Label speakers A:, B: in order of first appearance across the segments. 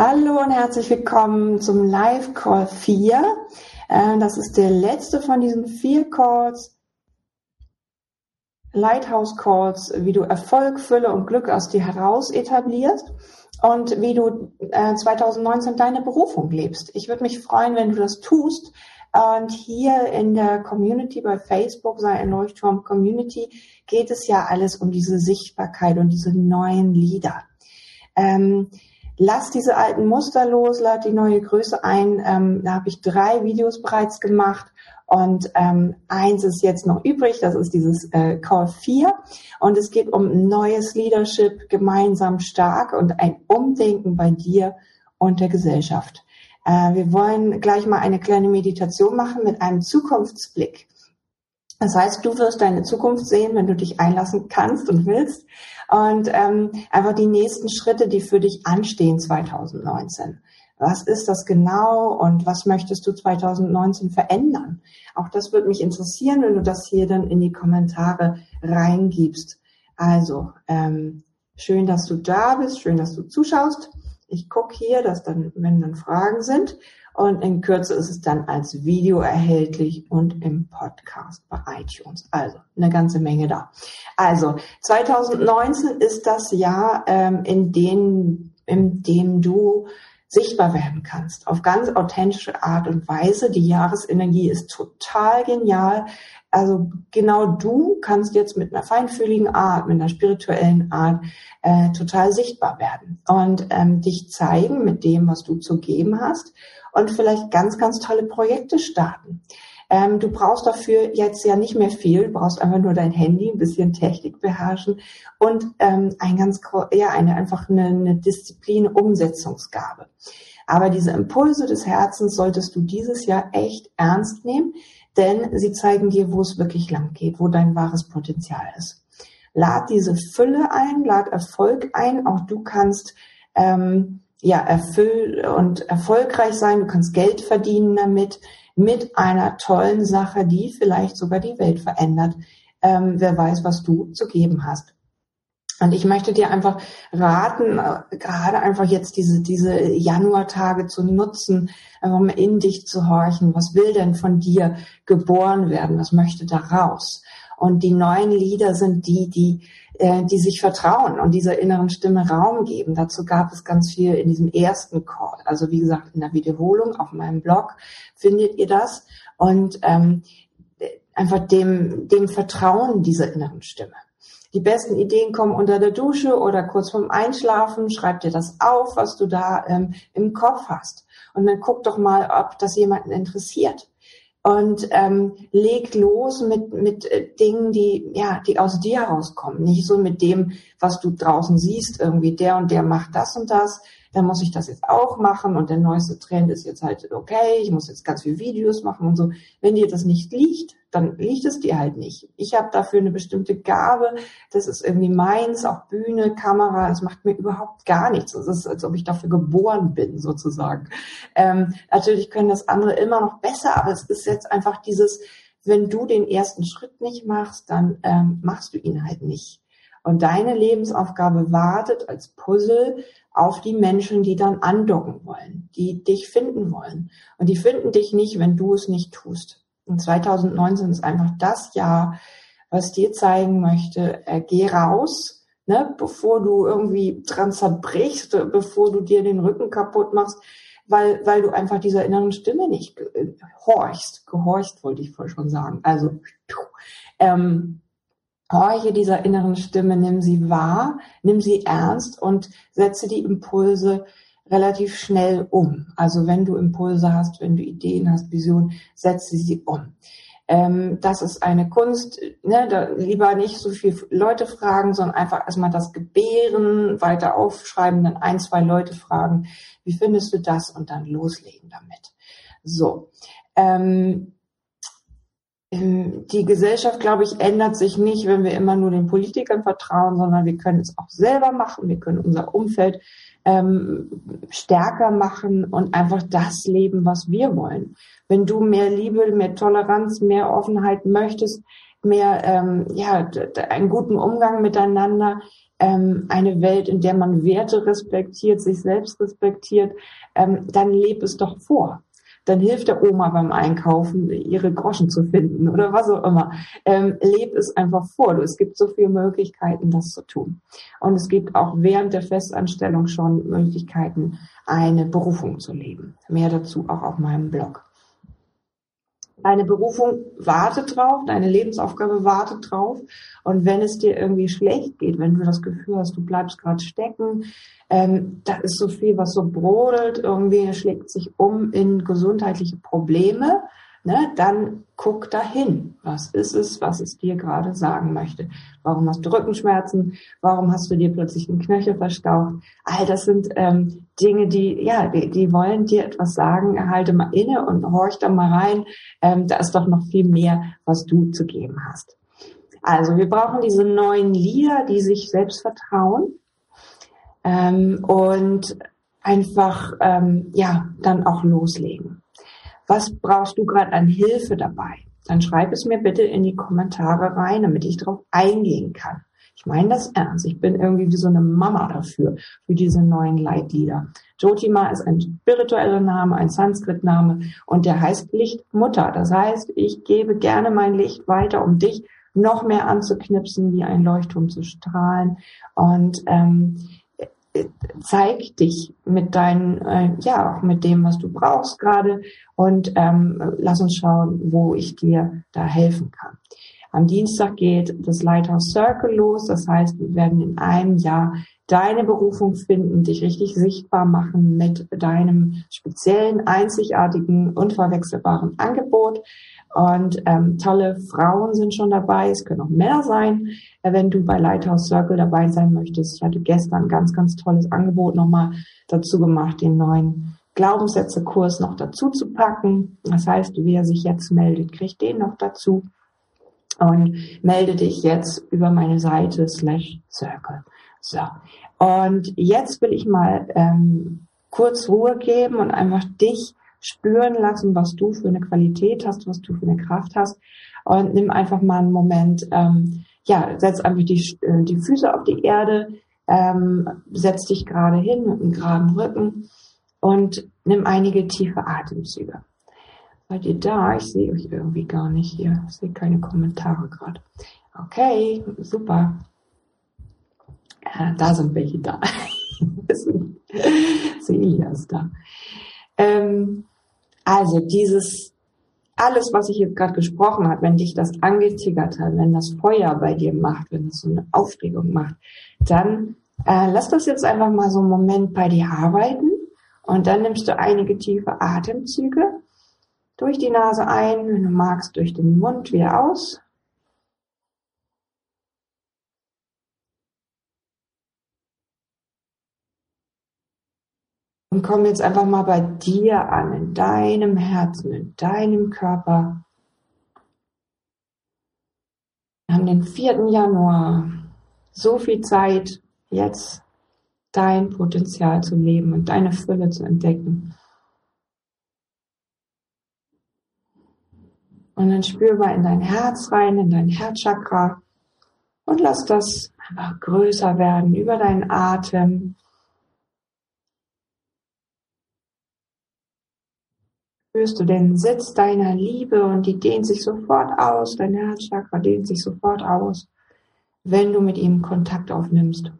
A: Hallo und herzlich willkommen zum Live Call 4. Äh, das ist der letzte von diesen vier Calls, Lighthouse Calls, wie du Erfolg, Fülle und Glück aus dir heraus etablierst und wie du 2019 äh, deine Berufung lebst. Ich würde mich freuen, wenn du das tust. Und hier in der Community bei Facebook, sei ein Leuchtturm Community, geht es ja alles um diese Sichtbarkeit und diese neuen Lieder. Ähm, lass diese alten Muster los, lad die neue Größe ein. Ähm, da habe ich drei Videos bereits gemacht und ähm, eins ist jetzt noch übrig, das ist dieses äh, Call 4 und es geht um neues Leadership, gemeinsam stark und ein Umdenken bei dir und der Gesellschaft. Äh, wir wollen gleich mal eine kleine Meditation machen mit einem Zukunftsblick. Das heißt, du wirst deine Zukunft sehen, wenn du dich einlassen kannst und willst. Und ähm, einfach die nächsten Schritte, die für dich anstehen 2019. Was ist das genau und was möchtest du 2019 verändern? Auch das würde mich interessieren, wenn du das hier dann in die Kommentare reingibst. Also, ähm, schön, dass du da bist, schön, dass du zuschaust. Ich gucke hier, dass dann, wenn dann Fragen sind, und in Kürze ist es dann als Video erhältlich und im Podcast bei iTunes. Also eine ganze Menge da. Also 2019 ist das Jahr, ähm, in, dem, in dem du sichtbar werden kannst. Auf ganz authentische Art und Weise. Die Jahresenergie ist total genial. Also genau du kannst jetzt mit einer feinfühligen Art, mit einer spirituellen Art äh, total sichtbar werden und ähm, dich zeigen mit dem, was du zu geben hast und vielleicht ganz, ganz tolle Projekte starten. Ähm, du brauchst dafür jetzt ja nicht mehr viel, du brauchst einfach nur dein Handy, ein bisschen Technik beherrschen und ähm, ein ganz, ja, eine einfach eine, eine Disziplin, Umsetzungsgabe. Aber diese Impulse des Herzens solltest du dieses Jahr echt ernst nehmen, denn sie zeigen dir, wo es wirklich lang geht, wo dein wahres Potenzial ist. Lad diese Fülle ein, lad Erfolg ein, auch du kannst ähm, ja, erfüllt und erfolgreich sein, du kannst Geld verdienen damit, mit einer tollen Sache, die vielleicht sogar die Welt verändert. Ähm, wer weiß, was du zu geben hast. Und ich möchte dir einfach raten, äh, gerade einfach jetzt diese, diese Januartage zu nutzen, einfach mal in dich zu horchen. Was will denn von dir geboren werden? Was möchte da raus? Und die neuen Lieder sind die, die, äh, die sich vertrauen und dieser inneren Stimme Raum geben. Dazu gab es ganz viel in diesem ersten Call. Also wie gesagt, in der Wiederholung auf meinem Blog findet ihr das. Und ähm, einfach dem, dem Vertrauen dieser inneren Stimme. Die besten Ideen kommen unter der Dusche oder kurz vorm Einschlafen. Schreib dir das auf, was du da ähm, im Kopf hast. Und dann guck doch mal, ob das jemanden interessiert und ähm, leg los mit mit äh, Dingen, die ja, die aus dir herauskommen, nicht so mit dem, was du draußen siehst, irgendwie der und der macht das und das, dann muss ich das jetzt auch machen und der neueste Trend ist jetzt halt okay, ich muss jetzt ganz viele Videos machen und so. Wenn dir das nicht liegt, dann liegt es dir halt nicht. Ich habe dafür eine bestimmte Gabe, das ist irgendwie meins, auch Bühne, Kamera, das macht mir überhaupt gar nichts. Es ist, als ob ich dafür geboren bin, sozusagen. Ähm, natürlich können das andere immer noch besser, aber es ist jetzt einfach dieses, wenn du den ersten Schritt nicht machst, dann ähm, machst du ihn halt nicht. Und deine Lebensaufgabe wartet als Puzzle auf die Menschen, die dann andocken wollen, die dich finden wollen. Und die finden dich nicht, wenn du es nicht tust. Und 2019 ist einfach das Jahr, was dir zeigen möchte, äh, geh raus, ne, bevor du irgendwie dran zerbrichst, bevor du dir den Rücken kaputt machst, weil, weil du einfach dieser inneren Stimme nicht gehorchst. Gehorcht wollte ich vorher schon sagen. Also, ähm, horche dieser inneren Stimme, nimm sie wahr, nimm sie ernst und setze die Impulse relativ schnell um. Also wenn du Impulse hast, wenn du Ideen hast, Visionen, setze sie um. Ähm, das ist eine Kunst, ne, da lieber nicht so viel Leute fragen, sondern einfach erstmal das Gebären weiter aufschreiben, dann ein, zwei Leute fragen, wie findest du das und dann loslegen damit. So. Ähm, die Gesellschaft, glaube ich, ändert sich nicht, wenn wir immer nur den Politikern vertrauen, sondern wir können es auch selber machen. Wir können unser Umfeld ähm, stärker machen und einfach das leben, was wir wollen. Wenn du mehr Liebe, mehr Toleranz, mehr Offenheit möchtest, mehr ähm, ja einen guten Umgang miteinander, ähm, eine Welt, in der man Werte respektiert, sich selbst respektiert, ähm, dann leb es doch vor dann hilft der Oma beim Einkaufen, ihre Groschen zu finden oder was auch immer. Ähm, leb es einfach vor. Es gibt so viele Möglichkeiten, das zu tun. Und es gibt auch während der Festanstellung schon Möglichkeiten, eine Berufung zu leben. Mehr dazu auch auf meinem Blog. Deine Berufung wartet drauf, deine Lebensaufgabe wartet drauf. Und wenn es dir irgendwie schlecht geht, wenn du das Gefühl hast, du bleibst gerade stecken, ähm, da ist so viel, was so brodelt, irgendwie schlägt sich um in gesundheitliche Probleme, ne, dann guck dahin. Was ist es, was es dir gerade sagen möchte? Warum hast du Rückenschmerzen? Warum hast du dir plötzlich den Knöchel verstaucht? All das sind ähm, Dinge, die, ja, die, die wollen dir etwas sagen. Halte mal inne und horch da mal rein. Ähm, da ist doch noch viel mehr, was du zu geben hast. Also wir brauchen diese neuen Lieder, die sich selbst vertrauen ähm, und einfach ähm, ja dann auch loslegen was brauchst du gerade an Hilfe dabei? Dann schreib es mir bitte in die Kommentare rein, damit ich darauf eingehen kann. Ich meine das ernst. Ich bin irgendwie wie so eine Mama dafür, für diese neuen Leitlieder. Jotima ist ein spiritueller Name, ein Sanskrit-Name und der heißt Lichtmutter. Das heißt, ich gebe gerne mein Licht weiter, um dich noch mehr anzuknipsen, wie ein Leuchtturm zu strahlen. Und ähm, zeig dich mit deinen, äh, ja, auch mit dem, was du brauchst gerade und ähm, lass uns schauen, wo ich dir da helfen kann. Am Dienstag geht das Lighthouse Circle los. Das heißt, wir werden in einem Jahr deine Berufung finden, dich richtig sichtbar machen mit deinem speziellen, einzigartigen, unverwechselbaren Angebot. Und ähm, tolle Frauen sind schon dabei. Es können auch Männer sein, wenn du bei Lighthouse Circle dabei sein möchtest. Ich hatte gestern ein ganz, ganz tolles Angebot nochmal dazu gemacht, den neuen Glaubenssätze-Kurs noch dazu zu packen. Das heißt, wer sich jetzt meldet, kriegt den noch dazu. Und melde dich jetzt über meine Seite slash Circle. So. Und jetzt will ich mal ähm, kurz Ruhe geben und einfach dich spüren lassen, was du für eine Qualität hast, was du für eine Kraft hast. Und nimm einfach mal einen Moment, ähm, ja, setz einfach die, äh, die Füße auf die Erde, ähm, setz dich gerade hin mit einem geraden Rücken und nimm einige tiefe Atemzüge. Seid ihr da? Ich sehe euch irgendwie gar nicht hier. Ich sehe keine Kommentare gerade. Okay, super. Äh, da sind welche da. Ist da. Ähm, also dieses, alles, was ich jetzt gerade gesprochen habe, wenn dich das angetickert hat, wenn das Feuer bei dir macht, wenn es so eine Aufregung macht, dann äh, lass das jetzt einfach mal so einen Moment bei dir arbeiten und dann nimmst du einige tiefe Atemzüge durch die Nase ein, wenn du magst, durch den Mund wieder aus. Und komm jetzt einfach mal bei dir an, in deinem Herzen, in deinem Körper. Wir haben den 4. Januar. So viel Zeit, jetzt dein Potenzial zu leben und deine Fülle zu entdecken. Und dann spürbar in dein Herz rein, in dein Herzchakra und lass das einfach größer werden über deinen Atem. Spürst du den Sitz deiner Liebe und die dehnt sich sofort aus, dein Herzchakra dehnt sich sofort aus, wenn du mit ihm Kontakt aufnimmst.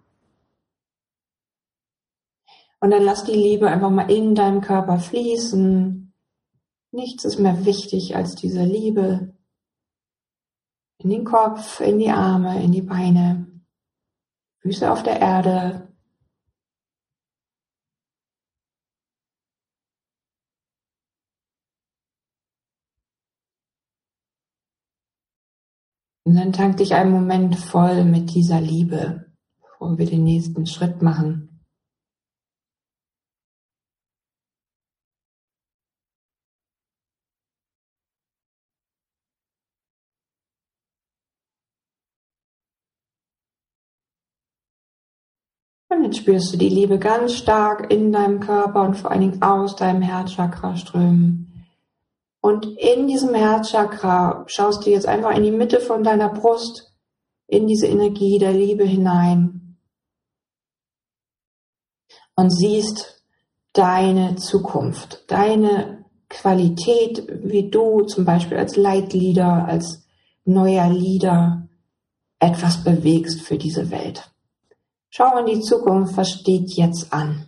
A: Und dann lass die Liebe einfach mal in deinem Körper fließen. Nichts ist mehr wichtig als diese Liebe. In den Kopf, in die Arme, in die Beine, Füße auf der Erde, Und dann tank dich einen Moment voll mit dieser Liebe, bevor wir den nächsten Schritt machen. Und jetzt spürst du die Liebe ganz stark in deinem Körper und vor allen Dingen aus deinem Herzchakra strömen. Und in diesem Herzchakra schaust du jetzt einfach in die Mitte von deiner Brust, in diese Energie der Liebe hinein. und siehst deine Zukunft, deine Qualität, wie du zum Beispiel als Leitleader, als neuer Leader etwas bewegst für diese Welt. Schau in die Zukunft, was steht jetzt an?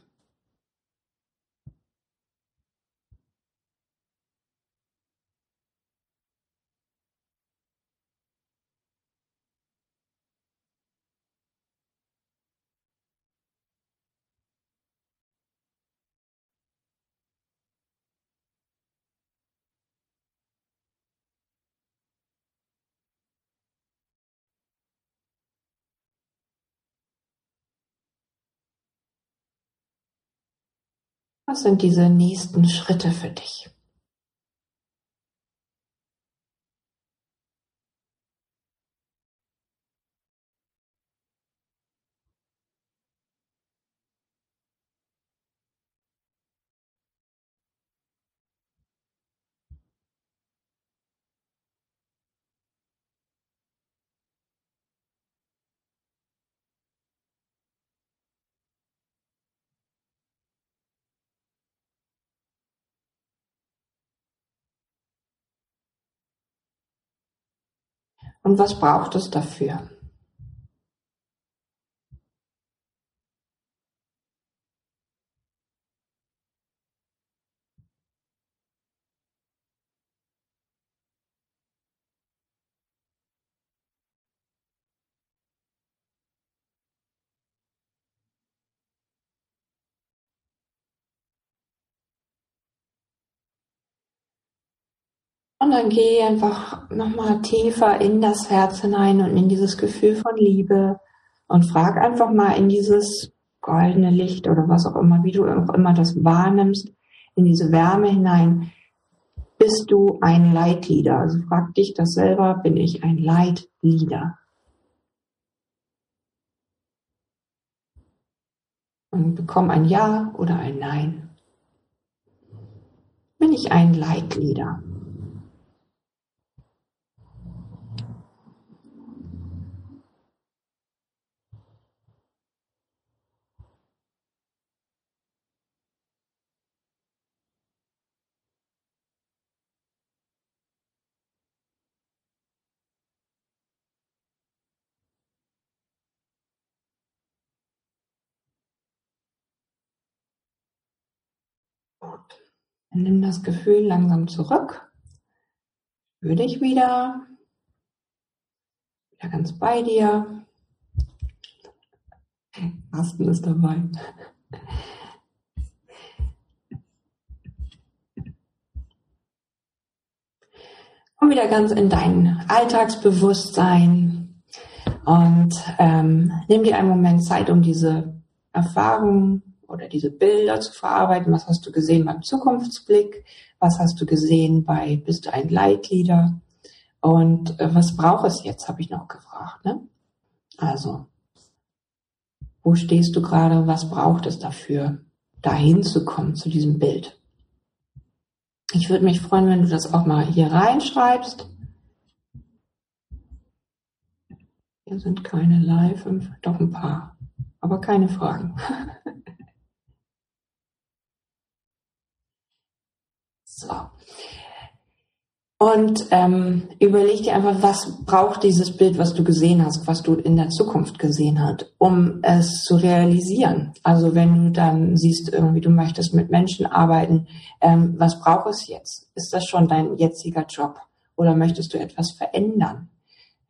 A: Was sind diese nächsten Schritte für dich? Und was braucht es dafür? Und dann geh einfach nochmal tiefer in das Herz hinein und in dieses Gefühl von Liebe und frag einfach mal in dieses goldene Licht oder was auch immer, wie du auch immer das wahrnimmst, in diese Wärme hinein. Bist du ein Leitlieder? Also frag dich das selber, bin ich ein Leitlieder? Und bekomm ein Ja oder ein Nein. Bin ich ein Leitlieder? Nimm das Gefühl langsam zurück. Spür dich wieder. Wieder ganz bei dir. Carsten ist dabei. Komm wieder ganz in dein Alltagsbewusstsein und ähm, nimm dir einen Moment Zeit, um diese Erfahrung oder diese Bilder zu verarbeiten. Was hast du gesehen beim Zukunftsblick? Was hast du gesehen bei Bist du ein Leitlieder? Und äh, was braucht es jetzt, habe ich noch gefragt. Ne? Also, wo stehst du gerade? Was braucht es dafür, dahin zu kommen zu diesem Bild? Ich würde mich freuen, wenn du das auch mal hier reinschreibst. Hier sind keine Live, doch ein paar, aber keine Fragen. So. Und ähm, überleg dir einfach, was braucht dieses Bild, was du gesehen hast, was du in der Zukunft gesehen hast, um es zu realisieren. Also wenn du dann siehst, irgendwie du möchtest mit Menschen arbeiten, ähm, was braucht es jetzt? Ist das schon dein jetziger Job oder möchtest du etwas verändern?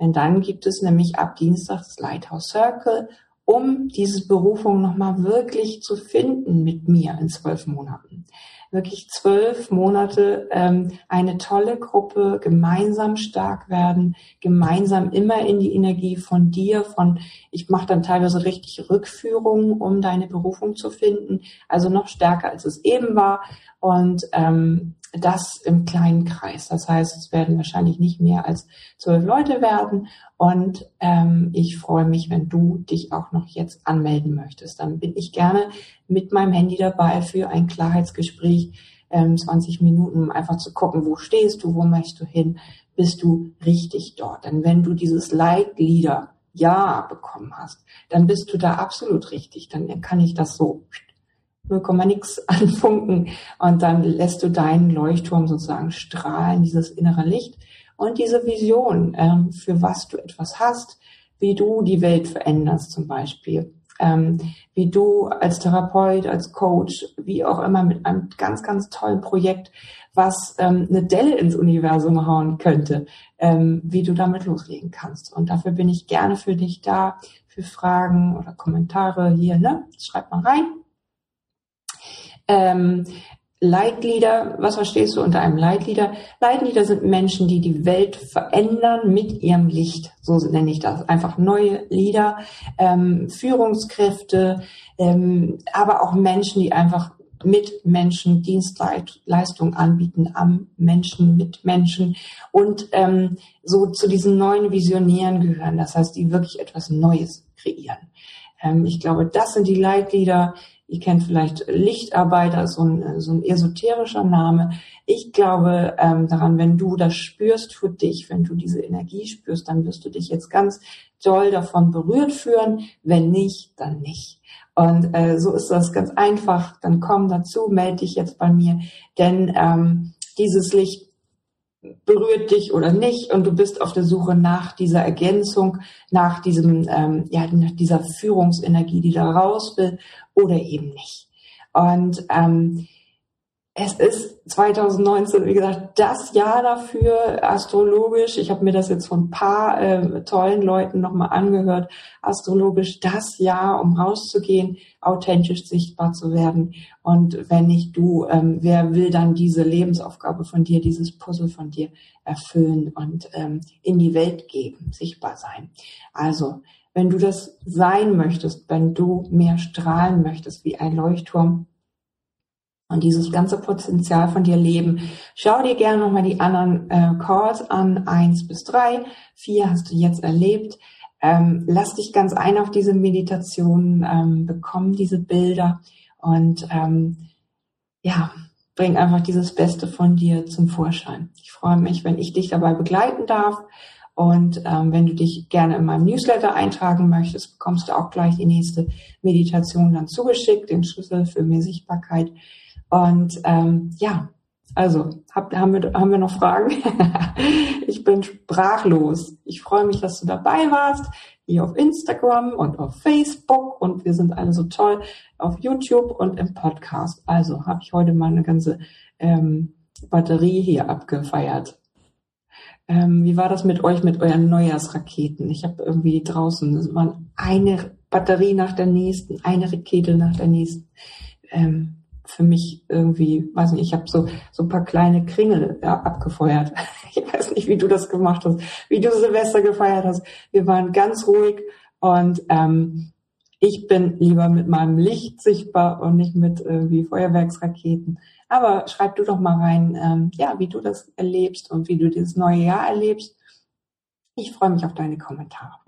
A: Denn dann gibt es nämlich ab Dienstag das Lighthouse Circle, um diese Berufung nochmal wirklich zu finden mit mir in zwölf Monaten wirklich zwölf Monate ähm, eine tolle Gruppe, gemeinsam stark werden, gemeinsam immer in die Energie von dir, von ich mache dann teilweise richtig Rückführungen, um deine Berufung zu finden, also noch stärker als es eben war. Und ähm, das im kleinen Kreis. Das heißt, es werden wahrscheinlich nicht mehr als zwölf Leute werden. Und ähm, ich freue mich, wenn du dich auch noch jetzt anmelden möchtest. Dann bin ich gerne mit meinem Handy dabei für ein Klarheitsgespräch, ähm, 20 Minuten, um einfach zu gucken, wo stehst du, wo möchtest du hin, bist du richtig dort. Denn wenn du dieses Leitlieder Ja bekommen hast, dann bist du da absolut richtig. Dann kann ich das so 0, nix an Funken und dann lässt du deinen Leuchtturm sozusagen strahlen, dieses innere Licht und diese Vision, ähm, für was du etwas hast, wie du die Welt veränderst zum Beispiel, ähm, wie du als Therapeut, als Coach, wie auch immer mit einem ganz, ganz tollen Projekt, was ähm, eine Delle ins Universum hauen könnte, ähm, wie du damit loslegen kannst. Und dafür bin ich gerne für dich da, für Fragen oder Kommentare hier, ne? Schreib mal rein. Ähm, Leitlieder, was verstehst du unter einem Leitlieder? Leitlieder sind Menschen, die die Welt verändern mit ihrem Licht. So nenne ich das. Einfach neue Lieder, ähm, Führungskräfte, ähm, aber auch Menschen, die einfach mit Menschen Dienstleistungen anbieten, am Menschen, mit Menschen und ähm, so zu diesen neuen Visionären gehören. Das heißt, die wirklich etwas Neues kreieren. Ähm, ich glaube, das sind die Leitlieder, Ihr kennt vielleicht Lichtarbeiter, so ein, so ein esoterischer Name. Ich glaube ähm, daran, wenn du das spürst für dich, wenn du diese Energie spürst, dann wirst du dich jetzt ganz doll davon berührt führen. Wenn nicht, dann nicht. Und äh, so ist das ganz einfach. Dann komm dazu, melde dich jetzt bei mir, denn ähm, dieses Licht berührt dich oder nicht und du bist auf der Suche nach dieser Ergänzung, nach diesem, ähm, ja, nach dieser Führungsenergie, die da raus will oder eben nicht. Und ähm, es ist 2019, wie gesagt, das Jahr dafür astrologisch. Ich habe mir das jetzt von ein paar äh, tollen Leuten nochmal angehört. Astrologisch das Jahr, um rauszugehen, authentisch sichtbar zu werden. Und wenn nicht du, ähm, wer will dann diese Lebensaufgabe von dir, dieses Puzzle von dir erfüllen und ähm, in die Welt geben, sichtbar sein? Also, wenn du das sein möchtest, wenn du mehr strahlen möchtest wie ein Leuchtturm, und dieses ganze Potenzial von dir leben. Schau dir gerne nochmal die anderen äh, Calls an, eins bis drei, vier hast du jetzt erlebt. Ähm, lass dich ganz ein auf diese Meditation, ähm, bekomm diese Bilder und ähm, ja, bring einfach dieses Beste von dir zum Vorschein. Ich freue mich, wenn ich dich dabei begleiten darf. Und ähm, wenn du dich gerne in meinem Newsletter eintragen möchtest, bekommst du auch gleich die nächste Meditation dann zugeschickt, den Schlüssel für mehr Sichtbarkeit. Und ähm, ja, also hab, haben, wir, haben wir noch Fragen? ich bin sprachlos. Ich freue mich, dass du dabei warst, hier auf Instagram und auf Facebook und wir sind alle so toll auf YouTube und im Podcast. Also habe ich heute mal eine ganze ähm, Batterie hier abgefeiert. Ähm, wie war das mit euch, mit euren Neujahrsraketen? Ich habe irgendwie draußen, das waren eine Batterie nach der nächsten, eine Rakete nach der nächsten. Ähm, für mich irgendwie, weiß nicht, ich habe so so ein paar kleine Kringel ja, abgefeuert. Ich weiß nicht, wie du das gemacht hast, wie du Silvester gefeiert hast. Wir waren ganz ruhig und ähm, ich bin lieber mit meinem Licht sichtbar und nicht mit irgendwie Feuerwerksraketen. Aber schreib du doch mal rein, ähm, ja, wie du das erlebst und wie du dieses neue Jahr erlebst. Ich freue mich auf deine Kommentare.